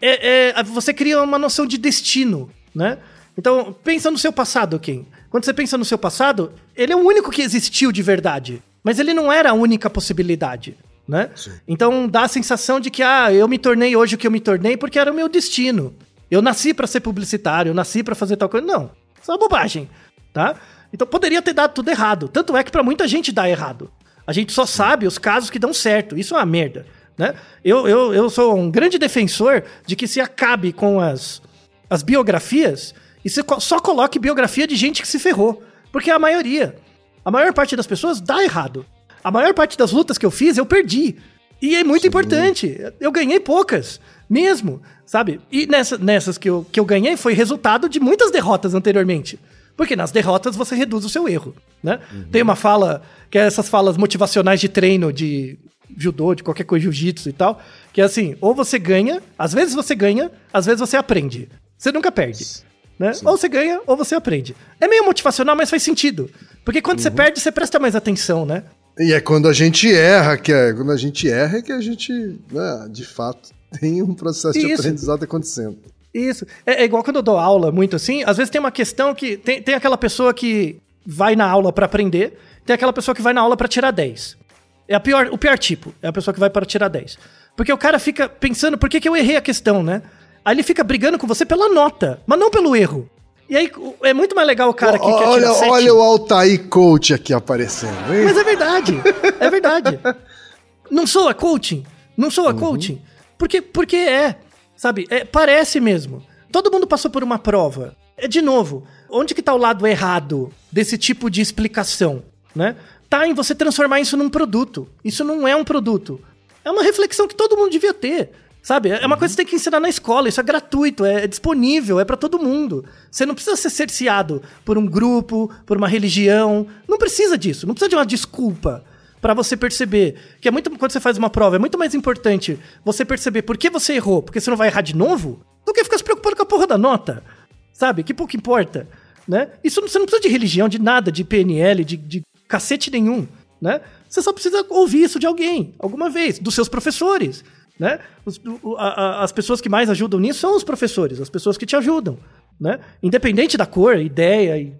É, é, você cria uma noção de destino, né? Então, pensa no seu passado, Kim. Quando você pensa no seu passado, ele é o único que existiu de verdade. Mas ele não era a única possibilidade né? Sim. Então dá a sensação de que ah, eu me tornei hoje o que eu me tornei porque era o meu destino. Eu nasci para ser publicitário, eu nasci para fazer tal coisa. Não, isso é uma bobagem, tá? Então poderia ter dado tudo errado. Tanto é que para muita gente dá errado. A gente só sabe os casos que dão certo. Isso é uma merda, né? Eu, eu, eu sou um grande defensor de que se acabe com as, as biografias e se só coloque biografia de gente que se ferrou. Porque a maioria, a maior parte das pessoas dá errado. A maior parte das lutas que eu fiz, eu perdi. E é muito Sim. importante. Eu ganhei poucas, mesmo, sabe? E nessa, nessas que eu, que eu ganhei foi resultado de muitas derrotas anteriormente. Porque nas derrotas você reduz o seu erro, né? Uhum. Tem uma fala, que é essas falas motivacionais de treino de judô, de qualquer coisa, jiu-jitsu e tal, que é assim, ou você ganha, às vezes você ganha, às vezes você aprende. Você nunca perde. Né? Ou você ganha, ou você aprende. É meio motivacional, mas faz sentido. Porque quando uhum. você perde, você presta mais atenção, né? E é quando a gente erra, que é quando a gente erra é que a gente, né, de fato, tem um processo Isso. de aprendizado acontecendo. Isso. É, é, igual quando eu dou aula muito assim, às vezes tem uma questão que. Tem, tem aquela pessoa que vai na aula para aprender, tem aquela pessoa que vai na aula para tirar 10. É a pior, o pior tipo, é a pessoa que vai para tirar 10. Porque o cara fica pensando, por que, que eu errei a questão, né? Aí ele fica brigando com você pela nota, mas não pelo erro. E aí, é muito mais legal o cara que quer olha, Olha o Altair Coach aqui aparecendo. Hein? Mas é verdade, é verdade. Não sou a coaching? Não sou a Uhum. coaching? Porque, porque é, sabe? É, parece mesmo. Todo mundo passou por uma prova. É de novo, onde que tá o lado errado desse tipo de explicação, né? Tá em você transformar isso num produto. Isso não é um produto. É uma reflexão que todo mundo devia ter. Sabe? É uma coisa que você tem que ensinar na escola, isso é gratuito, é, é disponível, é pra todo mundo. Você não precisa ser cerceado por um grupo, por uma religião. Não precisa disso, não precisa de uma desculpa pra você perceber que é muito quando você faz uma prova, é muito mais importante você perceber por que você errou, porque você não vai errar de novo, do que ficar se preocupando com a porra da nota. Sabe? Que pouco importa, né? Isso você não precisa de religião, de nada, de PNL, de, de cacete nenhum, né? Você só precisa ouvir isso de alguém, alguma vez, dos seus professores, né? Os- o- a- a- as pessoas que mais ajudam nisso são os professores, as pessoas que te ajudam, né? Independente da cor, ideia, e,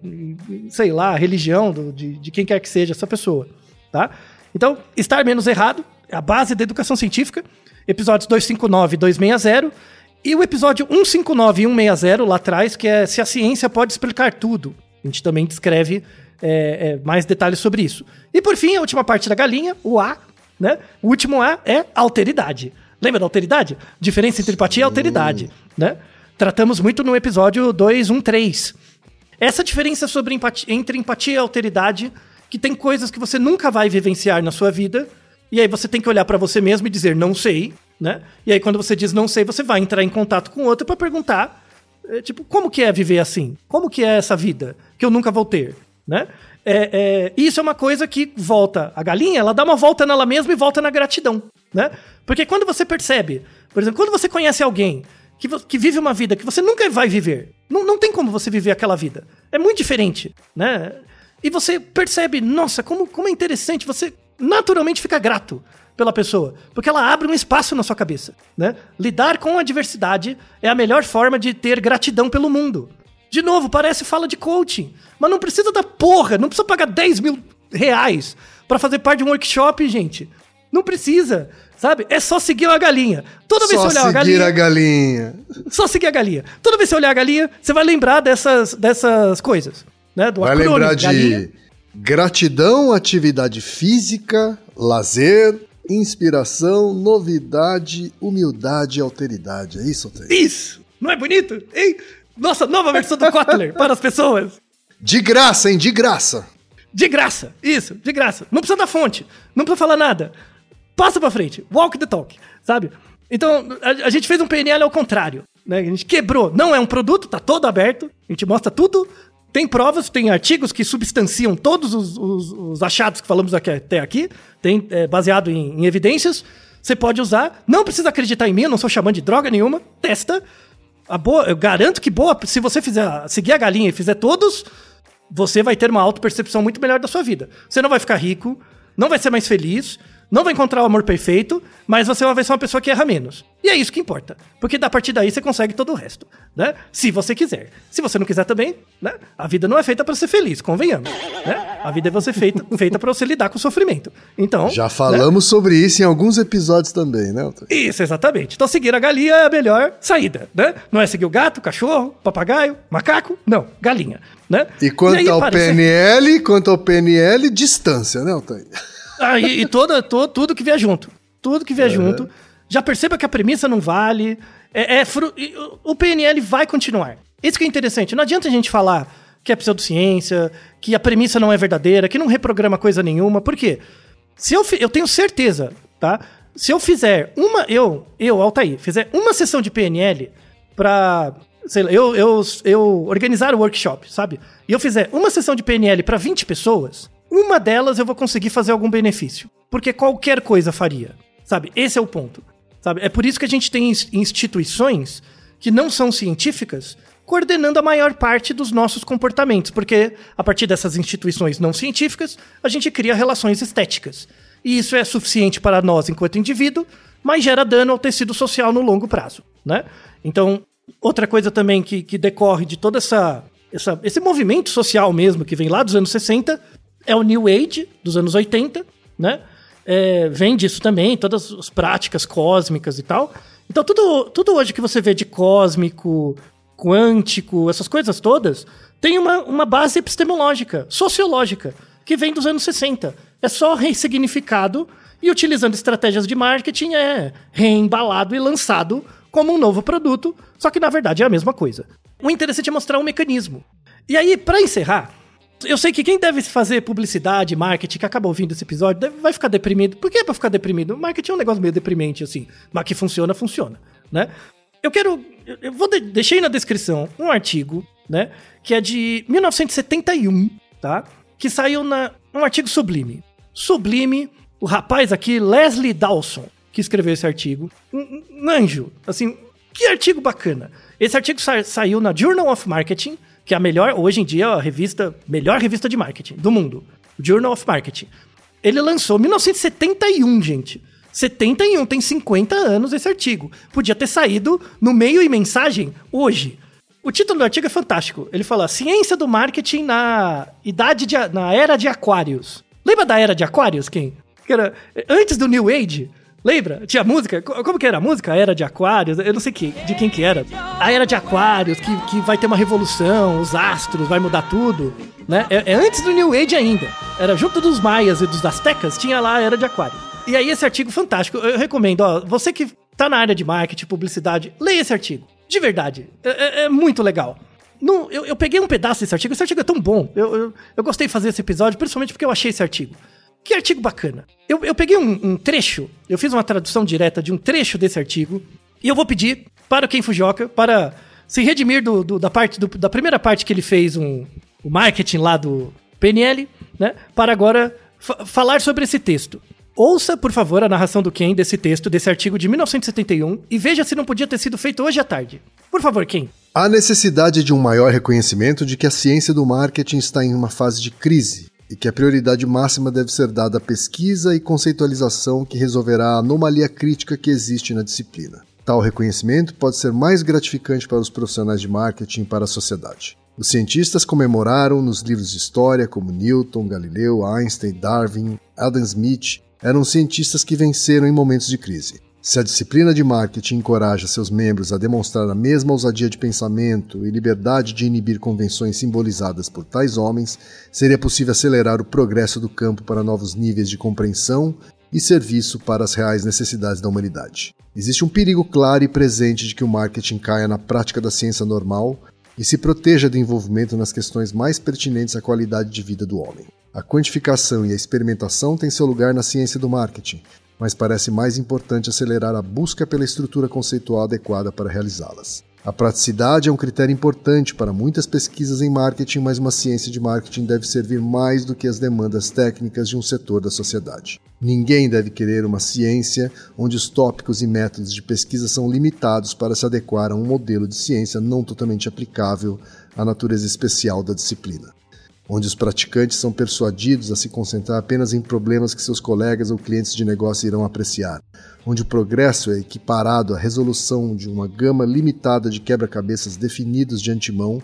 e- sei lá, religião do- de, de quem quer que seja essa pessoa, tá? Então, estar menos errado é a base da educação científica, episódios 259 e 260, e o episódio 159 e 160 lá atrás, que é se a ciência pode explicar tudo. A gente também descreve é, é, mais detalhes sobre isso. E por fim, a última parte da galinha, o A, né? O último A é alteridade. Lembra da alteridade? Diferença entre empatia e alteridade, né? Tratamos muito no episódio 213. Essa diferença sobre empatia, entre empatia e alteridade, que tem coisas que você nunca vai vivenciar na sua vida, e aí você tem que olhar pra você mesmo e dizer não sei, né? E aí quando você diz não sei, você vai entrar em contato com outro pra perguntar, é, tipo, como que é viver assim? Como que é essa vida que eu nunca vou ter, né? É, é, isso é uma coisa que volta. A galinha, ela dá uma volta nela mesma e volta na gratidão, né? Porque quando você percebe, por exemplo, quando você conhece alguém que, que vive uma vida que você nunca vai viver, não, não tem como você viver aquela vida. É muito diferente, né? E você percebe, nossa, como, como é interessante, você naturalmente fica grato pela pessoa, porque ela abre um espaço na sua cabeça, né? Lidar com a diversidade é a melhor forma de ter gratidão pelo mundo. De novo, parece fala de coaching, mas não precisa da porra, não precisa pagar 10 mil reais pra fazer parte de um workshop, gente. Não precisa, sabe? É só seguir a galinha. Toda vez Só que você olhar a seguir galinha, a galinha. só seguir a galinha. Toda vez que você olhar a galinha, você vai lembrar dessas, dessas coisas, né? Do Vai acrônimo, lembrar de galinha. gratidão, atividade física, lazer, inspiração, novidade, humildade e alteridade. É isso, Altair? Isso! Não é bonito? Hein? Nossa, nova versão do Kotler para as pessoas. De graça, hein? De graça. De graça. Isso, de graça. Não precisa da fonte. Não precisa falar nada. Passa pra frente. Walk the talk, sabe? Então, a, a gente fez um PNL ao contrário. Né? A gente quebrou. Não é um produto, tá todo aberto. A gente mostra tudo. Tem provas, tem artigos que substanciam todos os, os- os achados que falamos aqui- até aqui. Tem é, baseado em, em evidências. Você pode usar. Não precisa acreditar em mim, eu não sou chamando de droga nenhuma. Testa. A boa, eu garanto que boa, se você fizer seguir a galinha e fizer todos, você vai ter uma autopercepção muito melhor da sua vida. Você não vai ficar rico, não vai ser mais feliz, não vai encontrar o amor perfeito, mas você vai ser uma pessoa que erra menos. E é isso que importa. Porque a partir daí você consegue todo o resto, né? Se você quiser. Se você não quiser também, né? A vida não é feita para ser feliz, convenhamos, né? A vida é você feita, [LAUGHS] feita para você lidar com o sofrimento. Então, Já né? falamos sobre isso em alguns episódios também, né? Isso, exatamente. Então seguir a galinha é a melhor saída, né? Não é seguir o gato, cachorro, papagaio, macaco, não, galinha, né? E quanto aí ao aparece- PNL, quanto ao PNL, distância, né, Altair? Ah, e, e toda, to- tudo que vier junto. Tudo que vier junto. Já perceba que a premissa não vale. É, é fru- o- PNL vai continuar. Isso que é interessante. Não adianta a gente falar que é pseudociência, que a premissa não é verdadeira, que não reprograma coisa nenhuma. Por quê? Se eu, fi- eu tenho certeza, tá? Se eu fizer uma. Eu, eu, Altair, fizer uma sessão de PNL pra. Sei lá, eu, eu, eu organizar o workshop, sabe? E eu fizer uma sessão de PNL pra 20 pessoas, uma delas eu vou conseguir fazer algum benefício. Porque qualquer coisa faria. Sabe? Esse é o ponto. Sabe? É por isso que a gente tem ins- instituições que não são científicas coordenando a maior parte dos nossos comportamentos, porque a partir dessas instituições não científicas, a gente cria relações estéticas. E isso é suficiente para nós enquanto indivíduo, mas gera dano ao tecido social no longo prazo, né? Então, outra coisa também que, que decorre de toda essa, essa esse movimento social mesmo que vem lá dos anos 60 é o New Age dos anos 80, né? É, vem disso também, todas as práticas cósmicas e tal. Então, tudo, tudo hoje que você vê de cósmico, quântico, essas coisas todas, tem uma, uma base epistemológica, sociológica, que vem dos anos 60. É só ressignificado e utilizando estratégias de marketing é reembalado e lançado como um novo produto, só que na verdade é a mesma coisa. O interessante é mostrar um mecanismo. E aí, para encerrar, eu sei que quem deve fazer publicidade, marketing, que acaba ouvindo esse episódio, deve, vai ficar deprimido. Por que é pra ficar deprimido? Marketing é um negócio meio deprimente, assim. Mas que funciona, funciona, né? Eu quero. Eu vou de, deixei na descrição um artigo, né? Que é de 1971, tá? Que saiu na. Um artigo sublime. Sublime, o rapaz aqui, Leslie Dawson, que escreveu esse artigo. Um, um anjo. Assim, que artigo bacana. Esse artigo sa saiu na Journal of Marketing, que é a melhor, hoje em dia, a revista, melhor revista de marketing do mundo. Journal of Marketing. Ele lançou em 1971, gente. 71, tem 50 anos esse artigo. Podia ter saído no meio e mensagem hoje. O título do artigo é fantástico. Ele fala: Ciência do marketing na idade de, na era de Aquários. Lembra da era de Aquários, quem? Que era antes do New Age. Lembra? Tinha música? Como que era a música? A Era de Aquários? Eu não sei que, de quem que era. A Era de Aquários, que, que vai ter uma revolução, os astros, vai mudar tudo. Né? É, é antes do New Age ainda. Era junto dos maias e dos astecas, tinha lá a Era de Aquário. E aí esse artigo fantástico, eu recomendo, ó, você que tá na área de marketing, publicidade, leia esse artigo. De verdade, é, é, é muito legal. No, eu, eu, peguei um pedaço desse artigo, esse artigo é tão bom. Eu, eu, eu gostei de fazer esse episódio, principalmente porque eu achei esse artigo. Que artigo bacana. Eu, eu peguei um, um, trecho, eu fiz uma tradução direta de um trecho desse artigo, e eu vou pedir para o Ken Fujioka para se redimir do, do da, parte, do, da primeira parte que ele fez um, o marketing lá do PNL, né? Para agora falar sobre esse texto. Ouça, por favor, a narração do Ken desse texto, desse artigo de 1971, e veja se não podia ter sido feito hoje à tarde. Por favor, Ken. Há necessidade de um maior reconhecimento de que a ciência do marketing está em uma fase de crise e que a prioridade máxima deve ser dada à pesquisa e conceitualização que resolverá a anomalia crítica que existe na disciplina. Tal reconhecimento pode ser mais gratificante para os profissionais de marketing e para a sociedade. Os cientistas comemoraram nos livros de história como Newton, Galileu, Einstein, Darwin, Adam Smith, eram cientistas que venceram em momentos de crise. Se a disciplina de marketing encoraja seus membros a demonstrar a mesma ousadia de pensamento e liberdade de inibir convenções simbolizadas por tais homens, seria possível acelerar o progresso do campo para novos níveis de compreensão e serviço para as reais necessidades da humanidade. Existe um perigo claro e presente de que o marketing caia na prática da ciência normal e se proteja do envolvimento nas questões mais pertinentes à qualidade de vida do homem. A quantificação e a experimentação têm seu lugar na ciência do marketing, mas parece mais importante acelerar a busca pela estrutura conceitual adequada para realizá-las. A praticidade é um critério importante para muitas pesquisas em marketing, mas uma ciência de marketing deve servir mais do que as demandas técnicas de um setor da sociedade. Ninguém deve querer uma ciência onde os tópicos e métodos de pesquisa são limitados para se adequar a um modelo de ciência não totalmente aplicável à natureza especial da disciplina onde os praticantes são persuadidos a se concentrar apenas em problemas que seus colegas ou clientes de negócio irão apreciar, onde o progresso é equiparado à resolução de uma gama limitada de quebra-cabeças definidos de antemão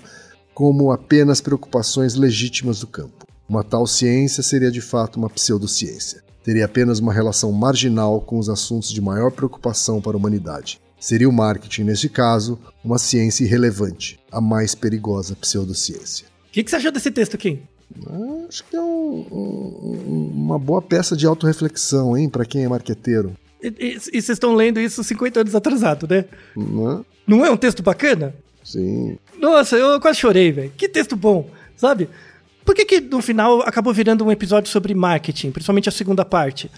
como apenas preocupações legítimas do campo. Uma tal ciência seria de fato uma pseudociência. Teria apenas uma relação marginal com os assuntos de maior preocupação para a humanidade. Seria o marketing, neste caso, uma ciência irrelevante, a mais perigosa pseudociência. O que, que, você achou desse texto, Kim? Ah, acho que é um, um, uma boa peça de autorreflexão, hein, para quem é marqueteiro. E vocês estão lendo isso 50 anos atrasado, né? Não é? Não é um texto bacana? Sim. Nossa, eu quase chorei, velho. Que texto bom, sabe? Por que, que no final acabou virando um episódio sobre marketing, principalmente a segunda parte?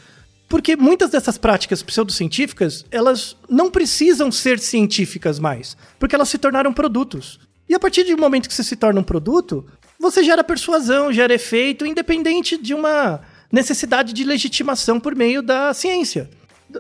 Porque muitas dessas práticas pseudocientíficas, elas não precisam ser científicas mais, porque elas se tornaram produtos. E a partir do momento que você se torna um produto, você gera persuasão, gera efeito, independente de uma necessidade de legitimação por meio da ciência.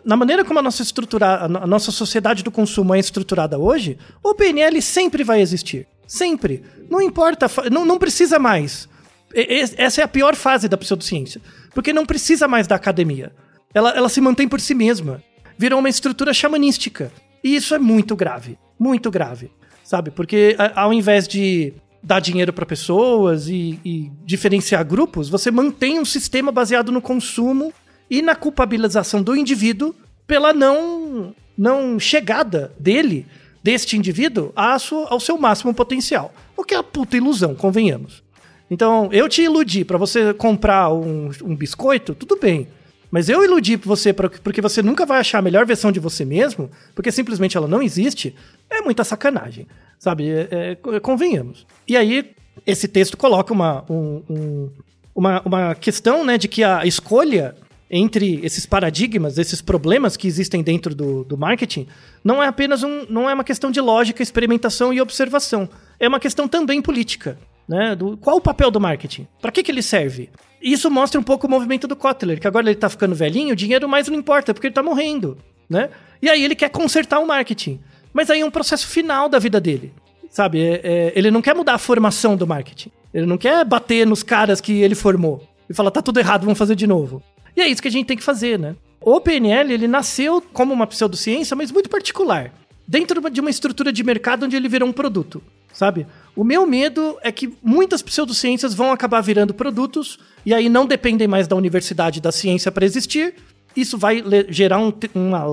Na maneira como a nossa, estrutura, a nossa sociedade do consumo é estruturada hoje, o PNL sempre vai existir. Sempre. Não importa, não, não precisa mais. Essa é a pior fase da pseudociência. Porque não precisa mais da academia. Ela, ela se mantém por si mesma. Virou uma estrutura xamanística. E isso é muito grave. Muito grave sabe? Porque ao invés de dar dinheiro para pessoas e, e, diferenciar grupos, você mantém um sistema baseado no consumo e na culpabilização do indivíduo pela não, não chegada dele, deste indivíduo, sua, ao seu máximo potencial. O que é a puta ilusão, convenhamos. Então, eu te iludi para você comprar um, um biscoito, tudo bem. Mas eu iludir você porque você nunca vai achar a melhor versão de você mesmo, porque simplesmente ela não existe, é muita sacanagem, sabe? É- é- convenhamos. E aí, esse texto coloca uma, um- um- uma, uma questão né, de que a escolha entre esses paradigmas, esses problemas que existem dentro do, do marketing, não é apenas um, não é uma questão de lógica, experimentação e observação. É uma questão também política. Né? Do, qual o papel do marketing? Para que, que ele serve? Isso mostra um pouco o movimento do Kotler, que agora ele tá ficando velhinho, o dinheiro mais não importa, porque ele tá morrendo. Né? E aí ele quer consertar o marketing. Mas aí é um processo final da vida dele. Sabe? É- é- ele não quer mudar a formação do marketing. Ele não quer bater nos caras que ele formou e falar, tá tudo errado, vamos fazer de novo. E é isso que a gente tem que fazer, né? O PNL, ele nasceu como uma pseudociência, mas muito particular. Dentro de uma estrutura de mercado onde ele virou um produto, sabe? O meu medo é que muitas pseudociências vão acabar virando produtos e aí não dependem mais da universidade da ciência para existir. Isso vai gerar um uma,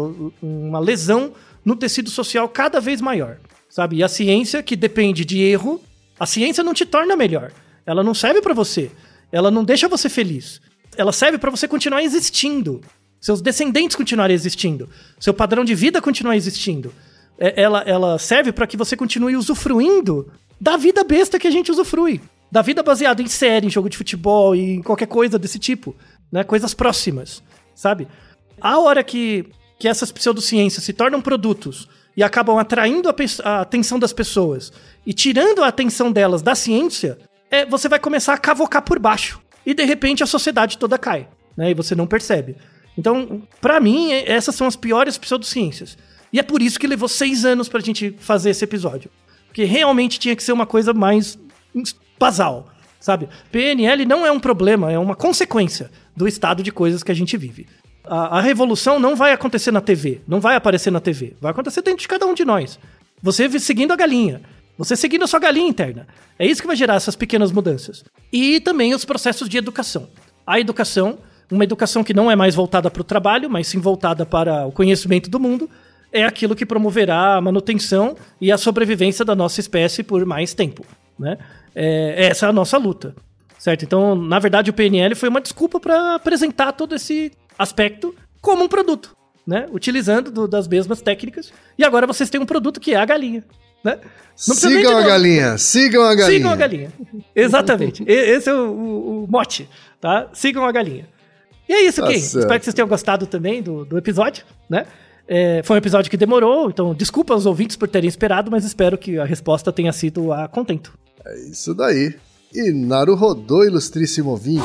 uma lesão no tecido social cada vez maior, sabe? E a ciência, que depende de erro, a ciência não te torna melhor. Ela não serve para você. Ela não deixa você feliz. Ela serve para você continuar existindo. Seus descendentes continuarem existindo. Seu padrão de vida continuar existindo. É- Ela, ela serve para que você continue usufruindo da vida besta que a gente usufrui. Da vida baseada em série, em jogo de futebol e em qualquer coisa desse tipo. Né? Coisas próximas, sabe? A hora que, que essas pseudociências se tornam produtos e acabam atraindo a, a atenção das pessoas e tirando a atenção delas da ciência, é, você vai começar a cavocar por baixo. E de repente a sociedade toda cai. Né? E você não percebe. Então, pra mim, é- essas são as piores pseudociências. E é por isso que levou seis anos pra gente fazer esse episódio. Porque realmente tinha que ser uma coisa mais basal, sabe? PNL não é um problema, é uma consequência do estado de coisas que a gente vive. A, a revolução não vai acontecer na TV, não vai aparecer na TV, vai acontecer dentro de cada um de nós. Você seguindo a galinha, você seguindo a sua galinha interna. É isso que vai gerar essas pequenas mudanças. E também os processos de educação. A educação, uma educação que não é mais voltada para o trabalho, mas sim voltada para o conhecimento do mundo, é aquilo que promoverá a manutenção e a sobrevivência da nossa espécie por mais tempo. Né? É, essa é a nossa luta. Certo? Então, na verdade, o PNL foi uma desculpa para apresentar todo esse aspecto como um produto, né? Utilizando do- das mesmas técnicas. E agora vocês têm um produto que é a galinha, né? Sigam a galinha, sigam a galinha. Sigam a galinha. Exatamente. Esse é o, o- o mote, tá? Sigam a galinha. E é isso, Tá Kim. Espero que vocês tenham gostado também do, do episódio, né? É, foi um episódio que demorou, então desculpa aos ouvintes por terem esperado, mas espero que a resposta tenha sido a contento. É isso daí. E Naruhodô, ilustríssimo ouvinte.